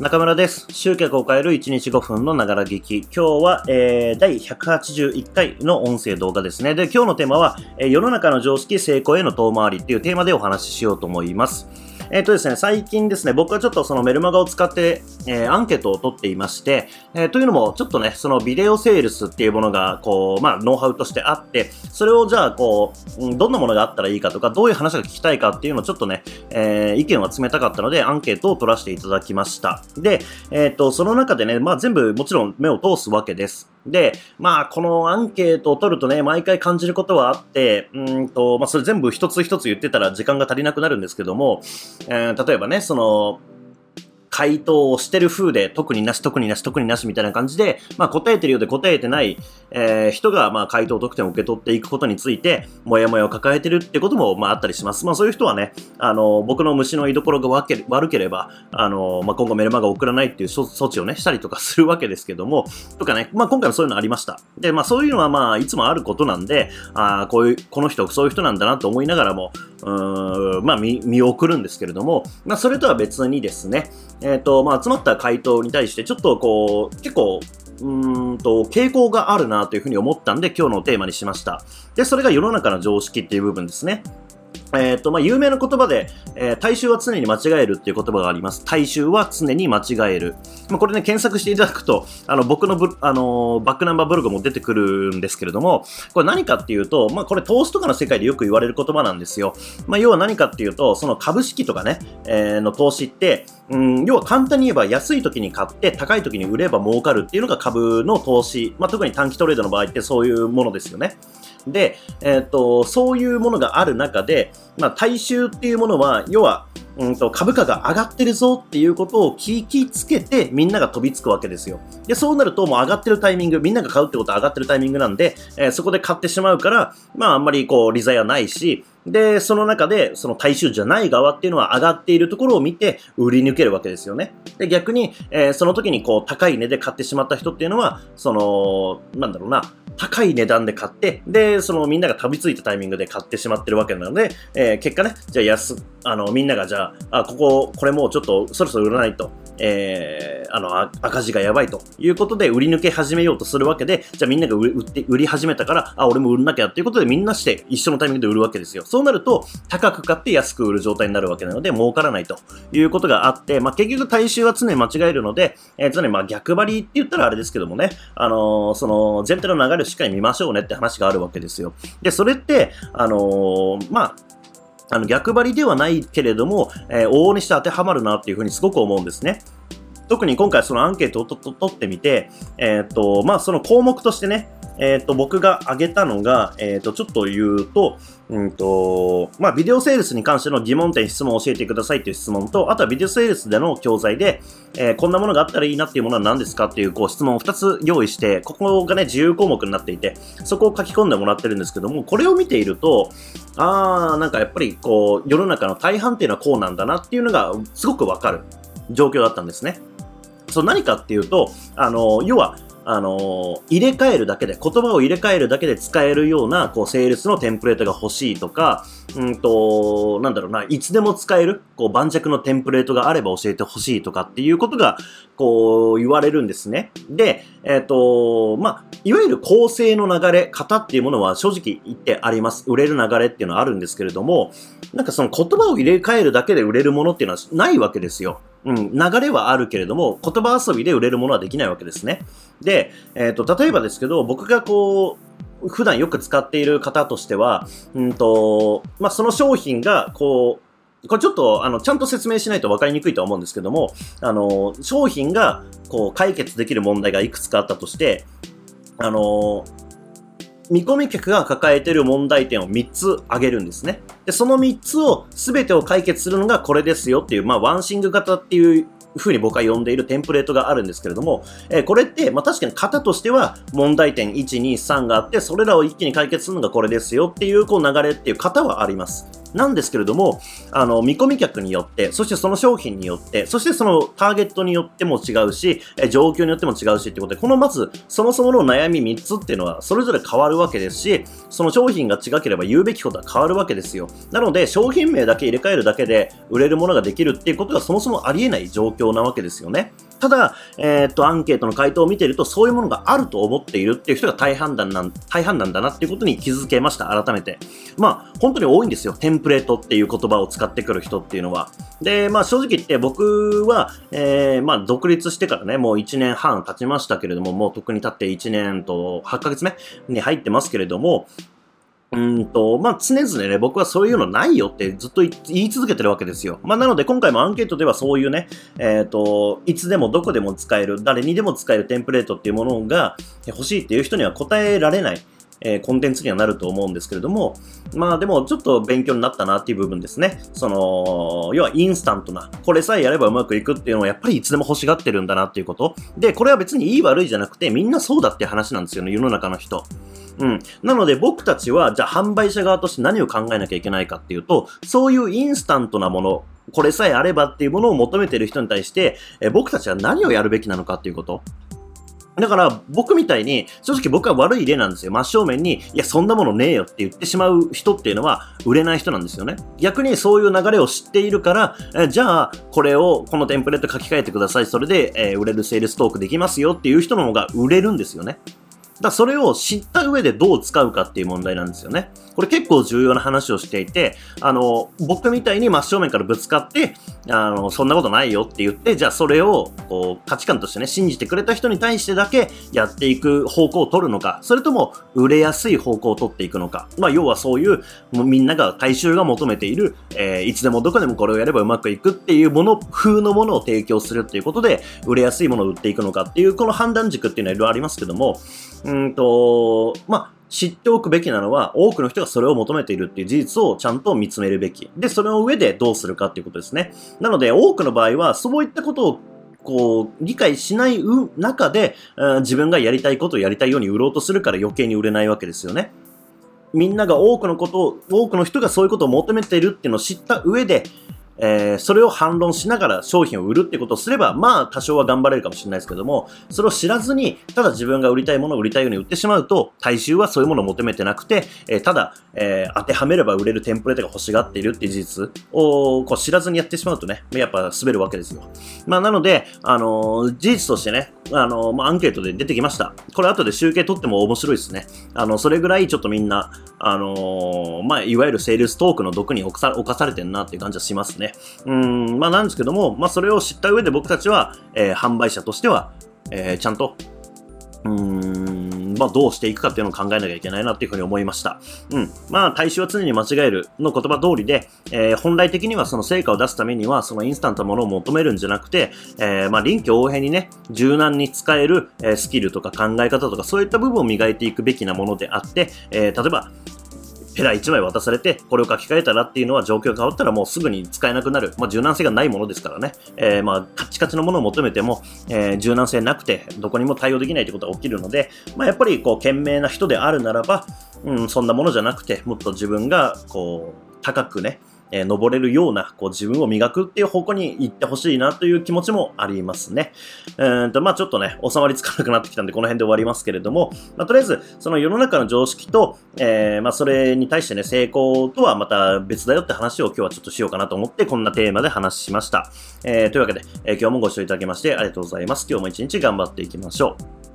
中村です。集客を変える1日5分のながら劇。今日は、えー、第181回の音声動画ですね。で、今日のテーマは、えー、世の中の常識成功への遠回りっていうテーマでお話ししようと思います。えっ、ー、とですね、最近ですね、僕はちょっとそのメルマガを使って、えー、アンケートを取っていまして、えー、というのも、ちょっとね、そのビデオセールスっていうものが、こう、まあ、ノウハウとしてあって、それをじゃあ、こう、どんなものがあったらいいかとか、どういう話が聞きたいかっていうのをちょっとね、えー、意見を集めたかったので、アンケートを取らせていただきました。で、えっ、と、その中でね、まあ、全部もちろん目を通すわけです。で、まあ、このアンケートを取るとね、毎回感じることはあって、うんと、まあ、それ全部一つ一つ言ってたら時間が足りなくなるんですけども、えー、例えばね、その、回答をしてる風で、特になし、特になし、特になしみたいな感じで、まあ、答えてるようで答えてない、えー、人が、まあ、回答得点を受け取っていくことについて、もやもやを抱えてるってことも、まあ、あったりします。まあ、そういう人はね、あの、僕の虫の居所が悪ければ、あの、まあ、今後メルマガ送らないっていう措置をね、したりとかするわけですけども、とかね、まあ、今回もそういうのありました。で、まあ、そういうのは、まあ、いつもあることなんで、ああ、こういう、この人、そういう人なんだなと思いながらも、うん、まあ見、見送るんですけれども、まあ、それとは別にですね、えっ、ー、と、まあ、集まった回答に対して、ちょっとこう、結構、うんと、傾向があるなというふうに思ったんで、今日のテーマにしました。で、それが世の中の常識っていう部分ですね。えっ、ー、と、まあ、有名な言葉で、えー、大衆は常に間違えるっていう言葉があります。大衆は常に間違える。まあ、これね、検索していただくと、あの、僕のブ、あのー、バックナンバーブログも出てくるんですけれども、これ何かっていうと、まあ、これ投資とかの世界でよく言われる言葉なんですよ。まあ、要は何かっていうと、その株式とかね、えー、の投資って、うん、要は簡単に言えば安い時に買って高い時に売れば儲かるっていうのが株の投資。まあ、特に短期トレードの場合ってそういうものですよね。で、えっ、ー、と、そういうものがある中で、まあ、大衆っていうものは、要は、うんと、株価が上がってるぞっていうことを聞きつけてみんなが飛びつくわけですよ。で、そうなるともう上がってるタイミング、みんなが買うってことは上がってるタイミングなんで、えー、そこで買ってしまうから、まああんまりこう、利罪はないし、で、その中で、その大衆じゃない側っていうのは上がっているところを見て売り抜けるわけですよね。で、逆に、えー、その時にこう、高い値で買ってしまった人っていうのは、その、なんだろうな、高い値段で買って、で、そのみんなが飛びついたタイミングで買ってしまってるわけなので、えー、結果ね、じゃあ安、あの、みんながじゃあ、あ、ここ、これもうちょっとそろそろ売らないと、えー、あのあ、赤字がやばいということで売り抜け始めようとするわけで、じゃあみんなが売って売り始めたから、あ、俺も売らなきゃっていうことでみんなして一緒のタイミングで売るわけですよ。そうなると、高く買って安く売る状態になるわけなので、儲からないということがあって、まあ、結局大衆は常に間違えるので、えー、常にまあ逆張りって言ったらあれですけどもね、あのー、その全体の流れをしっかり見ましょうねって話があるわけですよ。で、それって、あのー、まあ、あの逆張りではないけれども、えー、往々にして当てはまるなっていうふうにすごく思うんですね。特に今回そのアンケートを取ってみて、えっ、と、まあその項目としてね、えっ、ー、と、僕が挙げたのが、えっ、と、ちょっと言うと、うんと、まあ、ビデオセールスに関しての疑問点、質問を教えてくださいという質問と、あとはビデオセールスでの教材で、えー、こんなものがあったらいいなっていうものは何ですかっていう、こう、質問を2つ用意して、ここがね、自由項目になっていて、そこを書き込んでもらってるんですけども、これを見ていると、あー、なんかやっぱり、こう、世の中の大半っていうのはこうなんだなっていうのが、すごくわかる状況だったんですね。そう、何かっていうと、あの、要は、あの入れ替えるだけで、言葉を入れ替えるだけで使えるような、こう、セールスのテンプレートが欲しいとか、うんと、なんだろうな、いつでも使える、こう、盤石のテンプレートがあれば教えてほしいとかっていうことが、こう、言われるんですね。で、えっ、ー、と、まあ、いわゆる構成の流れ、型っていうものは正直言ってあります。売れる流れっていうのはあるんですけれども、なんかその言葉を入れ替えるだけで売れるものっていうのはないわけですよ。うん、流れはあるけれども、言葉遊びで売れるものはできないわけですね。で、えっ、ー、と、例えばですけど、僕がこう、普段よく使っている方としては、うんと、まあ、その商品が、こう、これちょっと、あの、ちゃんと説明しないと分かりにくいとは思うんですけども、あの、商品が、こう、解決できる問題がいくつかあったとして、あの、見込み客が抱えている問題点を3つ挙げるんですね。で、その3つを全てを解決するのがこれですよっていう、まあ、ワンシング型っていうふうに僕は呼んでいるテンプレートがあるんですけれども、えー、これって、まあ、確かに型としては問題点1、2、3があって、それらを一気に解決するのがこれですよっていうこう流れっていう型はあります。なんですけれども、あの、見込み客によって、そしてその商品によって、そしてそのターゲットによっても違うし、え状況によっても違うしってことで、このまず、そもそもの悩み3つっていうのは、それぞれ変わるわけですし、その商品が違ければ言うべきことは変わるわけですよ。なので、商品名だけ入れ替えるだけで売れるものができるっていうことがそもそもありえない状況なわけですよね。ただ、えー、っと、アンケートの回答を見てると、そういうものがあると思っているっていう人が大半なん、大半なんだなっていうことに気づけました、改めて。まあ、本当に多いんですよ。テンプレートっていう言葉を使ってくる人っていうのは。で、まあ、正直言って僕は、えー、まあ、独立してからね、もう1年半経ちましたけれども、もう特に経って1年と8ヶ月目に入ってますけれども、うんと、まあ、常々ね、僕はそういうのないよってずっと言い続けてるわけですよ。まあ、なので今回もアンケートではそういうね、えっ、ー、と、いつでもどこでも使える、誰にでも使えるテンプレートっていうものが欲しいっていう人には答えられない。えー、コンテンツにはなると思うんですけれども、まあでもちょっと勉強になったなっていう部分ですね。その、要はインスタントな、これさえやればうまくいくっていうのはやっぱりいつでも欲しがってるんだなっていうこと。で、これは別にいい悪いじゃなくてみんなそうだって話なんですよね、世の中の人。うん。なので僕たちは、じゃあ販売者側として何を考えなきゃいけないかっていうと、そういうインスタントなもの、これさえあればっていうものを求めてる人に対して、え僕たちは何をやるべきなのかっていうこと。だから僕みたいに正直僕は悪い例なんですよ。真正面に、いやそんなものねえよって言ってしまう人っていうのは売れない人なんですよね。逆にそういう流れを知っているから、えじゃあこれをこのテンプレート書き換えてください。それで、え、売れるセールストークできますよっていう人の方が売れるんですよね。だそれを知った上でどう使うかっていう問題なんですよね。これ結構重要な話をしていて、あの、僕みたいに真正面からぶつかって、あの、そんなことないよって言って、じゃあそれを、こう、価値観としてね、信じてくれた人に対してだけやっていく方向を取るのか、それとも売れやすい方向を取っていくのか。まあ、要はそういう、もうみんなが、大衆が求めている、えー、いつでもどこでもこれをやればうまくいくっていうもの、風のものを提供するっていうことで、売れやすいものを売っていくのかっていう、この判断軸っていうのはいろいろありますけども、うんと、まあ、知っておくべきなのは、多くの人がそれを求めているっていう事実をちゃんと見つめるべき。で、それの上でどうするかっていうことですね。なので、多くの場合は、そういったことをこう、理解しない中で、自分がやりたいことをやりたいように売ろうとするから余計に売れないわけですよね。みんなが多くのことを、多くの人がそういうことを求めているっていうのを知った上で、えー、それを反論しながら商品を売るってことをすれば、まあ多少は頑張れるかもしれないですけども、それを知らずに、ただ自分が売りたいものを売りたいように売ってしまうと、大衆はそういうものを求めてなくて、えー、ただ、えー、当てはめれば売れるテンプレートが欲しがっているっていう事実をこう知らずにやってしまうとね、やっぱ滑るわけですよ。まあなので、あの事実としてね、あのまあ、アンケートで出てきました。これ後で集計取っても面白いですね。あの、それぐらいちょっとみんな、あのまあ、いわゆるセールストークの毒に侵されてるなっていう感じはしますね。うん、まあなんですけども、まあそれを知った上で僕たちは、えー、販売者としては、えー、ちゃんと、うん、まあどうしていくかっていうのを考えなきゃいけないなっていうふうに思いました。うん。まあ大衆は常に間違えるの言葉通りで、えー、本来的にはその成果を出すためにはそのインスタントものを求めるんじゃなくて、えー、まあ臨機応変にね、柔軟に使える、えー、スキルとか考え方とかそういった部分を磨いていくべきなものであって、えー、例えば、ペラ1枚渡されて、これを書き換えたらっていうのは状況が変わったらもうすぐに使えなくなる。まあ、柔軟性がないものですからね。えー、まあ、カチカチのものを求めても、えー、柔軟性なくて、どこにも対応できないってことが起きるので、まあ、やっぱり、こう、賢明な人であるならば、うん、そんなものじゃなくて、もっと自分が、こう、高くね、えー、登れるような、こう自分を磨くっていう方向に行ってほしいなという気持ちもありますね。えーと、まあちょっとね、収まりつかなくなってきたんで、この辺で終わりますけれども、まあとりあえず、その世の中の常識と、えー、まあそれに対してね、成功とはまた別だよって話を今日はちょっとしようかなと思って、こんなテーマで話しました。えー、というわけで、えー、今日もご視聴いただきましてありがとうございます。今日も一日頑張っていきましょう。